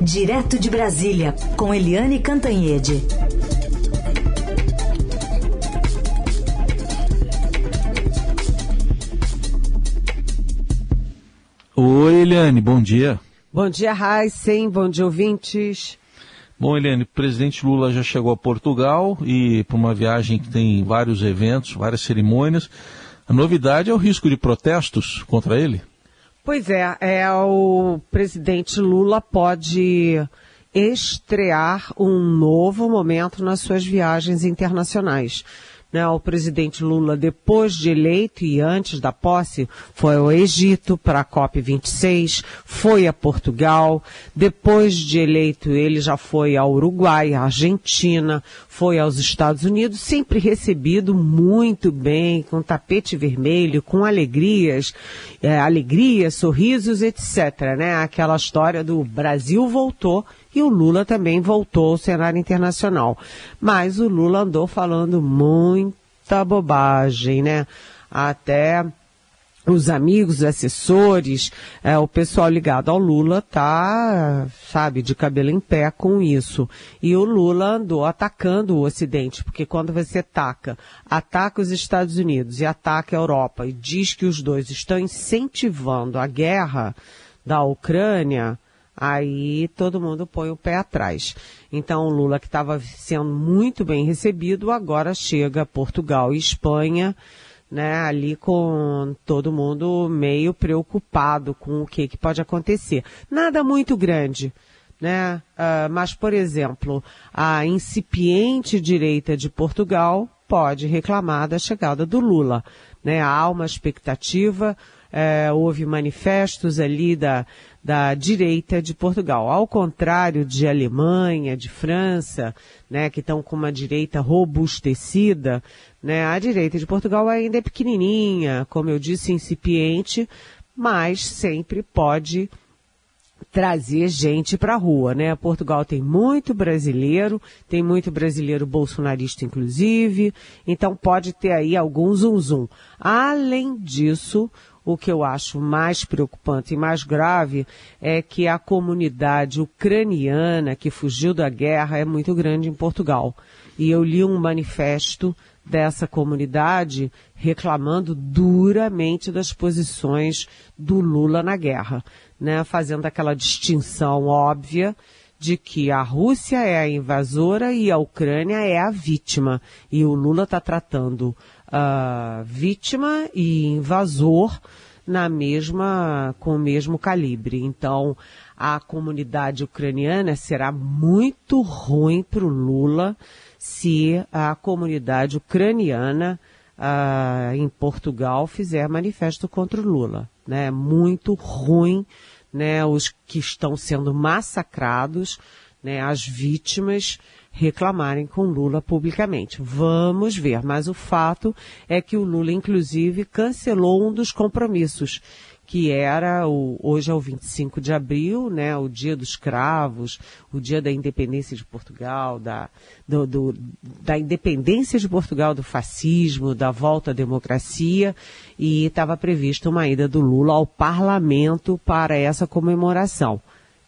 Direto de Brasília, com Eliane Cantanhede. Oi, Eliane, bom dia. Bom dia, Heisen, bom dia, ouvintes. Bom, Eliane, o presidente Lula já chegou a Portugal e para uma viagem que tem vários eventos, várias cerimônias. A novidade é o risco de protestos contra ele? Pois é, é o presidente Lula pode estrear um novo momento nas suas viagens internacionais. Né, o presidente Lula, depois de eleito e antes da posse, foi ao Egito para a COP26, foi a Portugal. Depois de eleito, ele já foi ao Uruguai, à Argentina, foi aos Estados Unidos, sempre recebido muito bem, com tapete vermelho, com alegrias, é, alegrias, sorrisos, etc. Né? Aquela história do Brasil voltou e o Lula também voltou ao cenário internacional. Mas o Lula andou falando muita bobagem, né? Até os amigos, os assessores, é, o pessoal ligado ao Lula tá, sabe, de cabelo em pé com isso. E o Lula andou atacando o Ocidente, porque quando você ataca, ataca os Estados Unidos e ataca a Europa e diz que os dois estão incentivando a guerra da Ucrânia, aí todo mundo põe o pé atrás. Então o Lula, que estava sendo muito bem recebido, agora chega a Portugal e Espanha, né, ali com todo mundo meio preocupado com o que, que pode acontecer. Nada muito grande. Né? Uh, mas, por exemplo, a incipiente direita de Portugal pode reclamar da chegada do Lula. Né? Há uma expectativa, é, houve manifestos ali da, da direita de Portugal. Ao contrário de Alemanha, de França, né, que estão com uma direita robustecida, né, a direita de Portugal ainda é pequenininha, como eu disse, incipiente, mas sempre pode trazer gente para a rua, né? Portugal tem muito brasileiro, tem muito brasileiro bolsonarista inclusive, então pode ter aí algum zum zum. Além disso, o que eu acho mais preocupante e mais grave é que a comunidade ucraniana que fugiu da guerra é muito grande em Portugal. E eu li um manifesto dessa comunidade reclamando duramente das posições do Lula na guerra, né, fazendo aquela distinção óbvia de que a Rússia é a invasora e a Ucrânia é a vítima. E o Lula está tratando uh, vítima e invasor na mesma, com o mesmo calibre. Então, a comunidade ucraniana será muito ruim para o Lula se a comunidade ucraniana uh, em Portugal fizer manifesto contra o Lula. Né? Muito ruim, né? Os que estão sendo massacrados, né? As vítimas reclamarem com Lula publicamente. Vamos ver, mas o fato é que o Lula, inclusive, cancelou um dos compromissos, que era o, hoje é o 25 de abril, né, o dia dos cravos, o dia da independência de Portugal, da, do, do, da independência de Portugal do fascismo, da volta à democracia, e estava prevista uma ida do Lula ao parlamento para essa comemoração.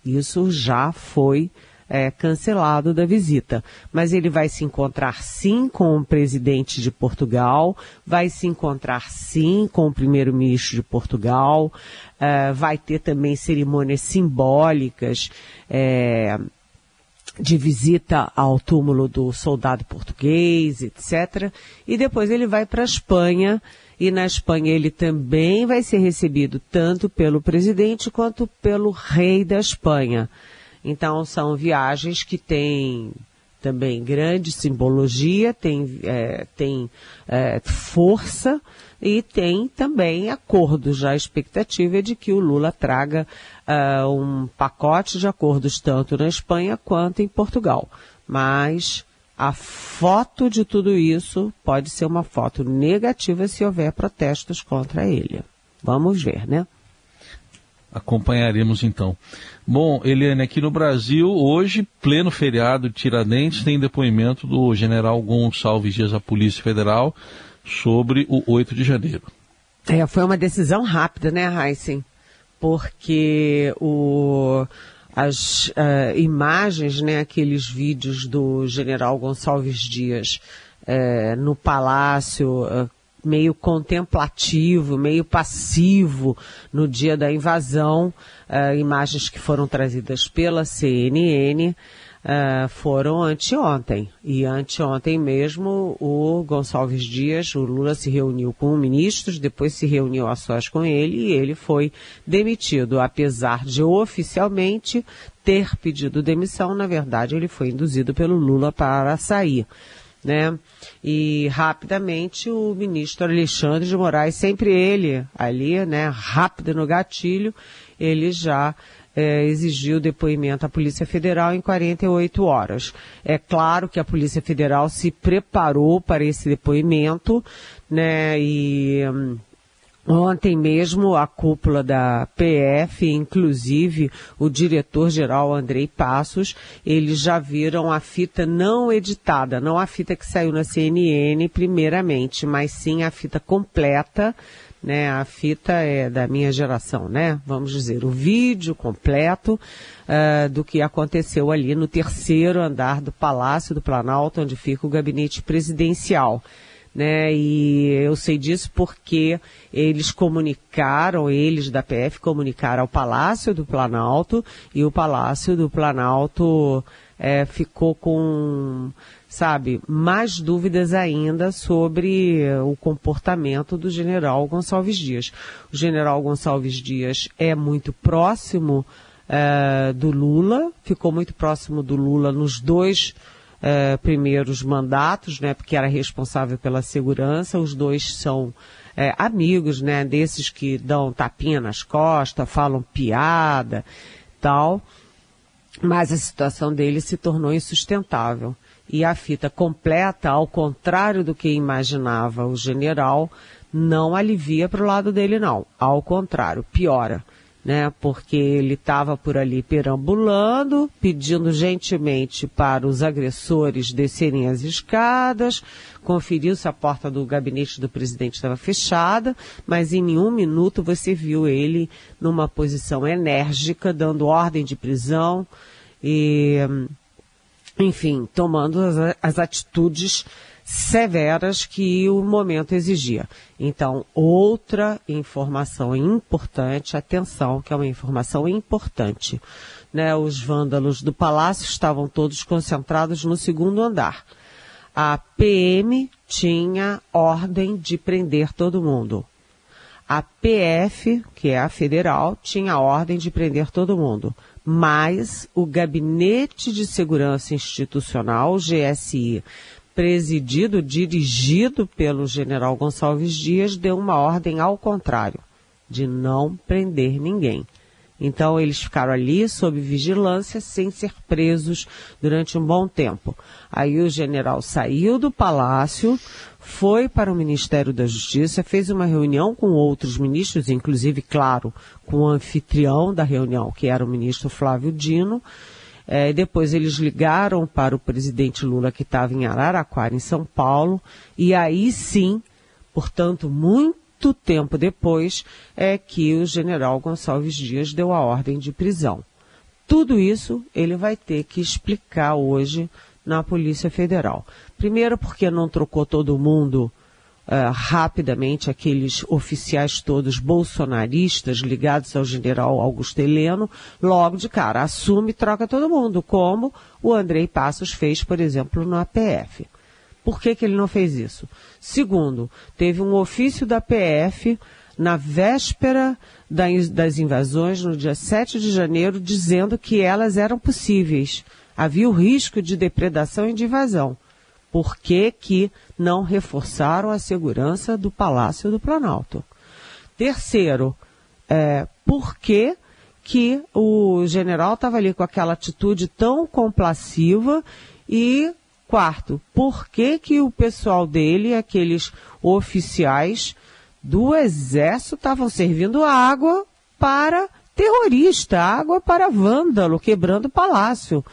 Isso já foi é, cancelado da visita. Mas ele vai se encontrar sim com o presidente de Portugal, vai se encontrar sim com o primeiro-ministro de Portugal, é, vai ter também cerimônias simbólicas. É, de visita ao túmulo do soldado português, etc. E depois ele vai para a Espanha e na Espanha ele também vai ser recebido tanto pelo presidente quanto pelo rei da Espanha. Então são viagens que têm também grande simbologia, tem, é, tem é, força e tem também acordos. Já a expectativa é de que o Lula traga uh, um pacote de acordos tanto na Espanha quanto em Portugal. Mas a foto de tudo isso pode ser uma foto negativa se houver protestos contra ele. Vamos ver, né? Acompanharemos então. Bom, Eliane, aqui no Brasil, hoje, pleno feriado de Tiradentes, tem depoimento do general Gonçalves Dias da Polícia Federal sobre o 8 de janeiro. É, foi uma decisão rápida, né, Heisen? Porque o, as uh, imagens, né, aqueles vídeos do general Gonçalves Dias uh, no palácio, uh, meio contemplativo, meio passivo no dia da invasão, imagens que foram trazidas pela CNN, uh, foram anteontem. E anteontem mesmo, o Gonçalves Dias, o Lula se reuniu com ministros, depois se reuniu a sós com ele e ele foi demitido. Apesar de oficialmente ter pedido demissão, na verdade ele foi induzido pelo Lula para sair. Né? E rapidamente o ministro Alexandre de Moraes, sempre ele ali, né, rápido no gatilho, ele já é, exigiu depoimento à Polícia Federal em 48 horas. É claro que a Polícia Federal se preparou para esse depoimento, né, e hum, Ontem mesmo, a cúpula da PF, inclusive o diretor-geral Andrei Passos, eles já viram a fita não editada, não a fita que saiu na CNN primeiramente, mas sim a fita completa né? A fita é da minha geração, né? Vamos dizer, o vídeo completo uh, do que aconteceu ali no terceiro andar do Palácio do Planalto, onde fica o gabinete presidencial. Né, e eu sei disso porque eles comunicaram, eles da PF comunicaram ao Palácio do Planalto e o Palácio do Planalto é, ficou com sabe, mais dúvidas ainda sobre o comportamento do general Gonçalves Dias. O general Gonçalves Dias é muito próximo uh, do Lula, ficou muito próximo do Lula nos dois uh, primeiros mandatos, né, porque era responsável pela segurança. Os dois são é, amigos, né, desses que dão tapinha nas costas, falam piada, tal. Mas a situação dele se tornou insustentável e a fita completa, ao contrário do que imaginava o general, não alivia para o lado dele não. Ao contrário, piora. Né, porque ele estava por ali perambulando, pedindo gentilmente para os agressores descerem as escadas, conferiu se a porta do gabinete do presidente estava fechada, mas em nenhum minuto você viu ele numa posição enérgica, dando ordem de prisão e enfim, tomando as, as atitudes severas que o momento exigia. Então, outra informação importante, atenção, que é uma informação importante. Né, os vândalos do palácio estavam todos concentrados no segundo andar. A PM tinha ordem de prender todo mundo. A PF, que é a federal, tinha ordem de prender todo mundo mas o Gabinete de Segurança Institucional, GSI, presidido, dirigido pelo general Gonçalves Dias, deu uma ordem ao contrário, de não prender ninguém. Então eles ficaram ali sob vigilância sem ser presos durante um bom tempo. Aí o general saiu do palácio, foi para o Ministério da Justiça, fez uma reunião com outros ministros, inclusive, claro, com o anfitrião da reunião, que era o ministro Flávio Dino. É, depois eles ligaram para o presidente Lula, que estava em Araraquara, em São Paulo, e aí sim, portanto, muito tempo depois é que o general Gonçalves Dias deu a ordem de prisão. Tudo isso ele vai ter que explicar hoje na Polícia Federal. Primeiro porque não trocou todo mundo uh, rapidamente, aqueles oficiais todos bolsonaristas ligados ao general Augusto Heleno, logo de cara, assume e troca todo mundo, como o Andrei Passos fez, por exemplo, no APF. Por que, que ele não fez isso? Segundo, teve um ofício da PF na véspera das invasões, no dia 7 de janeiro, dizendo que elas eram possíveis. Havia o risco de depredação e de invasão. Por que, que não reforçaram a segurança do Palácio do Planalto? Terceiro, é, por que, que o general estava ali com aquela atitude tão complaciva e Quarto, por que, que o pessoal dele, aqueles oficiais do exército, estavam servindo água para terrorista, água para vândalo, quebrando o palácio?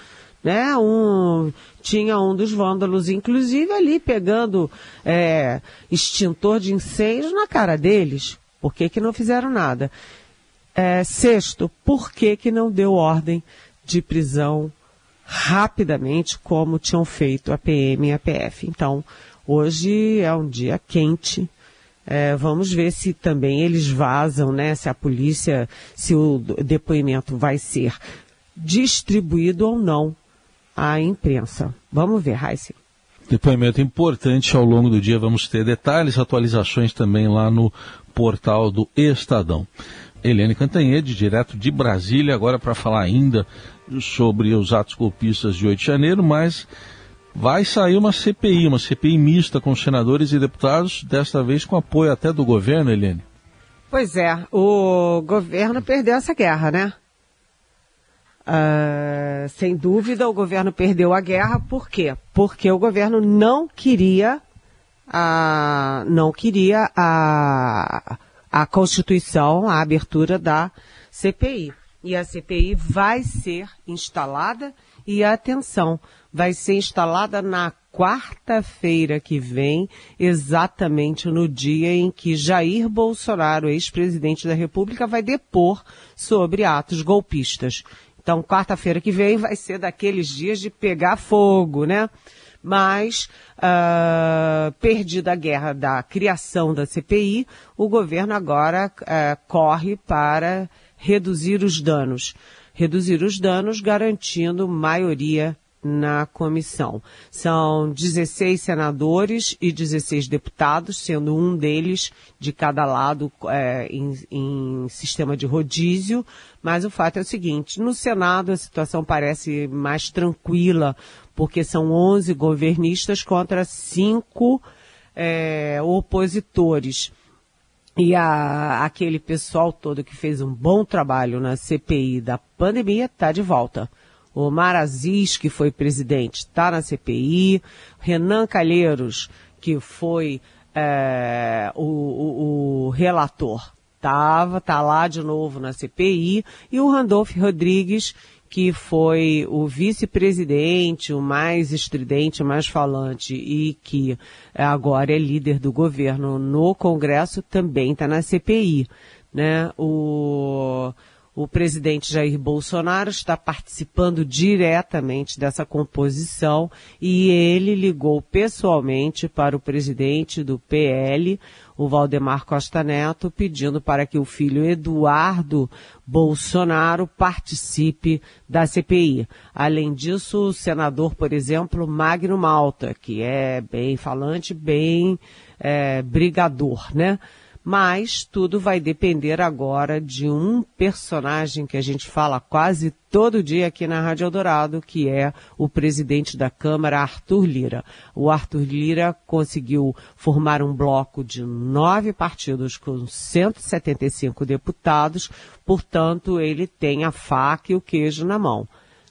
Né? Um, tinha um dos vândalos, inclusive, ali pegando é, extintor de incêndio na cara deles. Por que, que não fizeram nada? É, sexto, por que, que não deu ordem de prisão rapidamente, como tinham feito a PM e a PF? Então, hoje é um dia quente. É, vamos ver se também eles vazam, né? Se a polícia, se o depoimento vai ser distribuído ou não à imprensa. Vamos ver, Raíssa. Depoimento importante ao longo do dia. Vamos ter detalhes, atualizações também lá no portal do Estadão. Eliane Cantanhede, direto de Brasília, agora para falar ainda sobre os atos golpistas de 8 de janeiro, mas vai sair uma CPI, uma CPI mista com senadores e deputados, desta vez com apoio até do governo, Eliane. Pois é, o governo perdeu essa guerra, né? Uh, sem dúvida, o governo perdeu a guerra. Por quê? Porque o governo não queria a, não queria a, a Constituição, a abertura da CPI. E a CPI vai ser instalada e atenção, vai ser instalada na quarta-feira que vem, exatamente no dia em que Jair Bolsonaro, ex-presidente da República, vai depor sobre atos golpistas. Então, quarta-feira que vem vai ser daqueles dias de pegar fogo, né? Mas, uh, perdida a guerra da criação da CPI, o governo agora uh, corre para reduzir os danos. Reduzir os danos garantindo maioria na comissão. São 16 senadores e 16 deputados, sendo um deles de cada lado é, em, em, sistema de rodízio. Mas o fato é o seguinte: no Senado a situação parece mais tranquila, porque são 11 governistas contra cinco é, opositores. E a, aquele pessoal todo que fez um bom trabalho na CPI da pandemia está de volta. O Maraziz, que foi presidente, está na CPI. Renan Calheiros, que foi é, o, o, o, relator, estava, está lá de novo na CPI. E o Randolph Rodrigues, que foi o vice-presidente, o mais estridente, o mais falante e que agora é líder do governo no Congresso, também está na CPI. Né? O o presidente Jair Bolsonaro está participando diretamente dessa composição e ele ligou pessoalmente para o presidente do PL, o Valdemar Costa Neto, pedindo para que o filho Eduardo Bolsonaro participe da CPI. Além disso, o senador, por exemplo, Magno Malta, que é bem falante, bem é, brigador, né? Mas tudo vai depender agora de um personagem que a gente fala quase todo dia aqui na Rádio Eldorado, que é o presidente da Câmara, Arthur Lira. O Arthur Lira conseguiu formar um bloco de nove partidos com 175 deputados, portanto, ele tem a faca e o queijo na mão.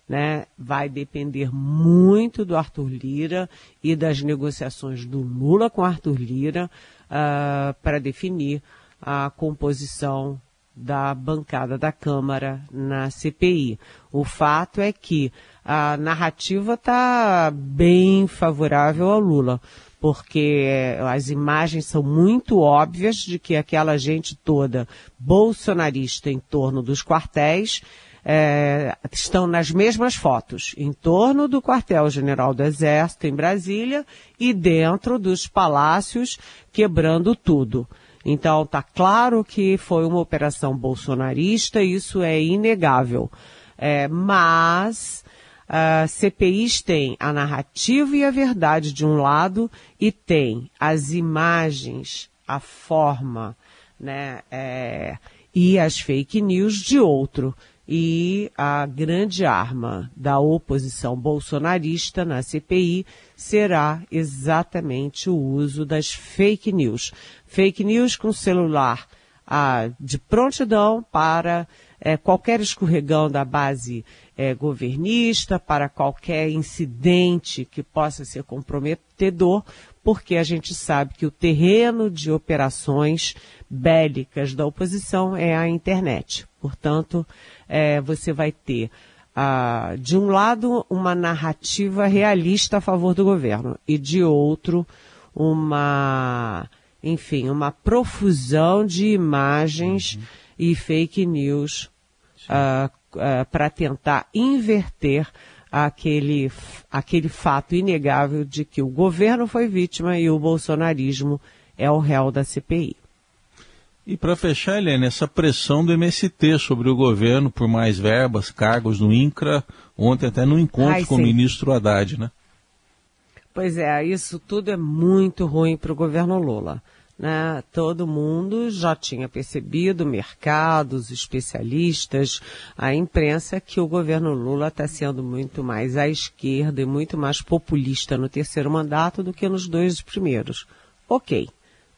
Né, vai depender muito do Arthur Lira e das negociações do Lula com Arthur Lira uh, para definir a composição da bancada da Câmara na CPI. O fato é que a narrativa está bem favorável ao Lula, porque as imagens são muito óbvias de que aquela gente toda bolsonarista em torno dos quartéis é, estão nas mesmas fotos, em torno do quartel-general do Exército em Brasília e dentro dos palácios, quebrando tudo. Então está claro que foi uma operação bolsonarista, isso é inegável. É, mas uh, CPIs têm a narrativa e a verdade de um lado e tem as imagens, a forma, né, é, e as fake news de outro e a grande arma da oposição bolsonarista na CPI será exatamente o uso das fake news. Fake news com celular ah, de prontidão para é, qualquer escorregão da base é, governista, para qualquer incidente que possa ser comprometedor, porque a gente sabe que o terreno de operações bélicas da oposição é a internet. Portanto, é, você vai ter, ah, de um lado, uma narrativa realista a favor do governo e de outro, uma, enfim, uma profusão de imagens uhum. e fake news uh, uh, para tentar inverter aquele, aquele fato inegável de que o governo foi vítima e o bolsonarismo é o réu da CPI. E para fechar, Helene, essa pressão do MST sobre o governo por mais verbas, cargos no INCRA, ontem até no encontro Ai, com sim. o ministro Haddad, né? Pois é, isso tudo é muito ruim para o governo Lula. Né? Todo mundo já tinha percebido, mercados, especialistas, a imprensa, que o governo Lula está sendo muito mais à esquerda e muito mais populista no terceiro mandato do que nos dois primeiros. Ok.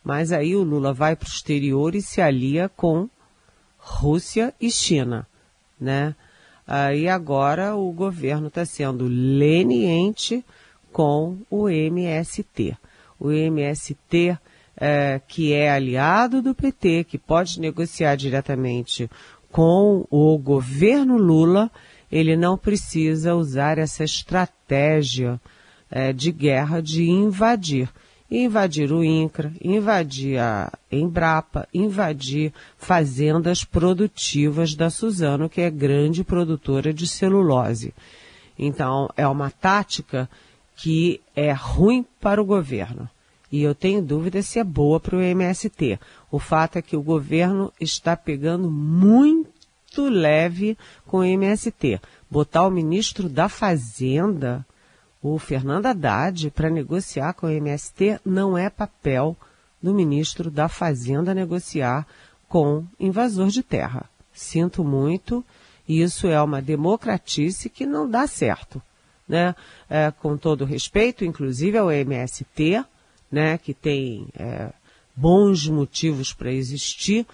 Mas aí o Lula vai para o exterior e se alia com Rússia e China, né? Aí agora o governo está sendo leniente com o MST. O MST, é, que é aliado do PT, que pode negociar diretamente com o governo Lula, ele não precisa usar essa estratégia é, de guerra de invadir invadir o INCRA, invadir a Embrapa, invadir fazendas produtivas da Suzano, que é grande produtora de celulose. Então, é uma tática que é ruim para o governo. E eu tenho dúvida se é boa para o MST. O fato é que o governo está pegando muito leve com o MST. Botar o ministro da Fazenda o Fernando Haddad para negociar com o MST não é papel do ministro da Fazenda negociar com invasor de terra. Sinto muito, isso é uma democratice que não dá certo. Né? É, com todo respeito, inclusive ao MST, né, que tem é, bons motivos para existir,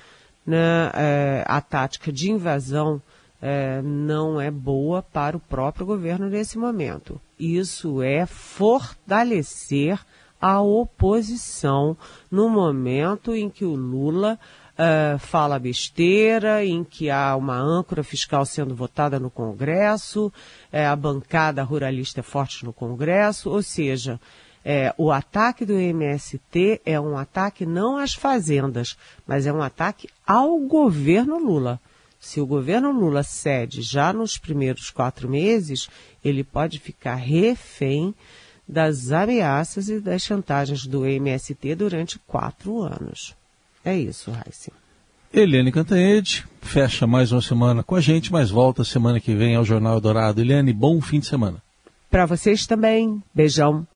né, é, a tática de invasão é, não é boa para o próprio governo nesse momento. Isso é fortalecer a oposição no momento em que o Lula uh, fala besteira, em que há uma âncora fiscal sendo votada no Congresso, é, a bancada ruralista é forte no Congresso, ou seja, é, o ataque do MST é um ataque não às fazendas, mas é um ataque ao governo Lula. Se o governo Lula cede já nos primeiros quatro meses, ele pode ficar refém das ameaças e das chantagens do MST durante quatro anos. É isso, Raíssa. Eliane Cantanhede fecha mais uma semana com a gente, mas volta semana que vem ao Jornal Dourado. Eliane, bom fim de semana. Para vocês também. Beijão.